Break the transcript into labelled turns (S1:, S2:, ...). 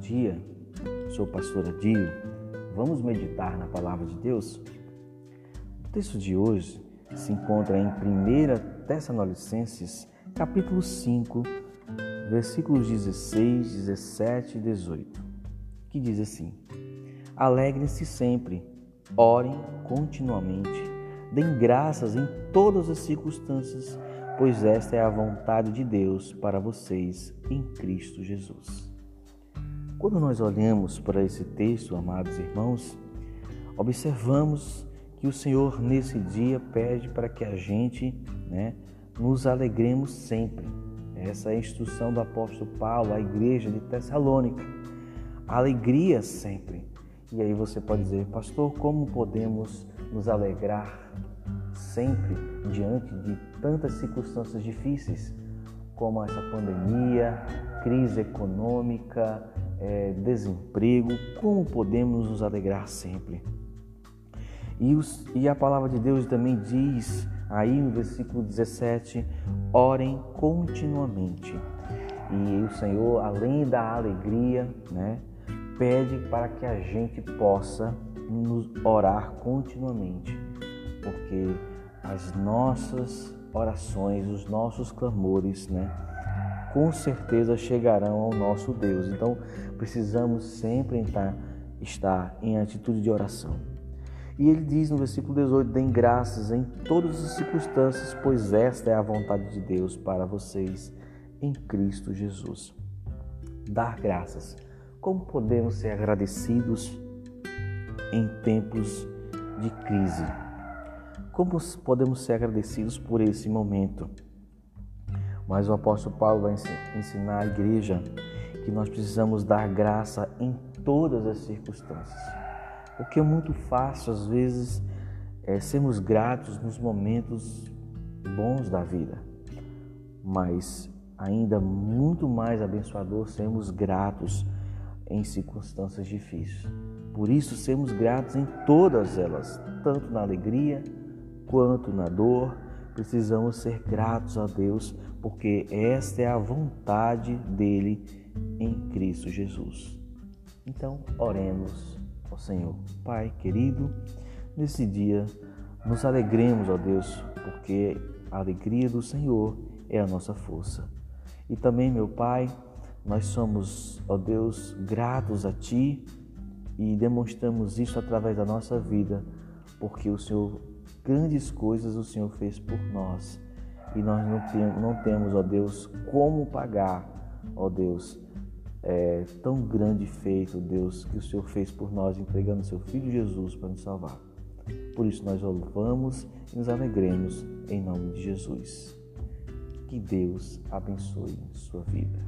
S1: dia. Sou pastor Adio. Vamos meditar na palavra de Deus? O texto de hoje se encontra em 1 Tessalonicenses, capítulo 5, versículos 16, 17 e 18, que diz assim: Alegrem-se sempre, orem continuamente, deem graças em todas as circunstâncias, pois esta é a vontade de Deus para vocês em Cristo Jesus. Quando nós olhamos para esse texto, amados irmãos, observamos que o Senhor nesse dia pede para que a gente né, nos alegremos sempre. Essa é a instrução do apóstolo Paulo à igreja de Tessalônica. Alegria sempre. E aí você pode dizer, pastor, como podemos nos alegrar sempre diante de tantas circunstâncias difíceis, como essa pandemia, crise econômica, é, desemprego, como podemos nos alegrar sempre? E, os, e a palavra de Deus também diz aí no versículo 17: orem continuamente. E o Senhor, além da alegria, né, pede para que a gente possa nos orar continuamente, porque as nossas orações, os nossos clamores, né, com certeza chegarão ao nosso Deus. Então, precisamos sempre estar, estar em atitude de oração. E ele diz no versículo 18: Deem graças em todas as circunstâncias, pois esta é a vontade de Deus para vocês em Cristo Jesus. Dar graças. Como podemos ser agradecidos em tempos de crise? Como podemos ser agradecidos por esse momento? Mas o apóstolo Paulo vai ensinar à igreja que nós precisamos dar graça em todas as circunstâncias. Porque é muito fácil, às vezes, é, sermos gratos nos momentos bons da vida, mas ainda muito mais abençoador sermos gratos em circunstâncias difíceis. Por isso, sermos gratos em todas elas, tanto na alegria quanto na dor. Precisamos ser gratos a Deus, porque esta é a vontade dele em Cristo Jesus. Então, oremos ao Senhor. Pai querido, nesse dia nos alegremos, ó Deus, porque a alegria do Senhor é a nossa força. E também, meu Pai, nós somos, ó Deus, gratos a Ti e demonstramos isso através da nossa vida, porque o Senhor, grandes coisas o Senhor fez por nós e nós não temos, não temos ó Deus, como pagar, ó Deus, é, tão grande feito, Deus, que o Senhor fez por nós, entregando seu Filho Jesus para nos salvar. Por isso nós louvamos e nos alegremos em nome de Jesus. Que Deus abençoe sua vida.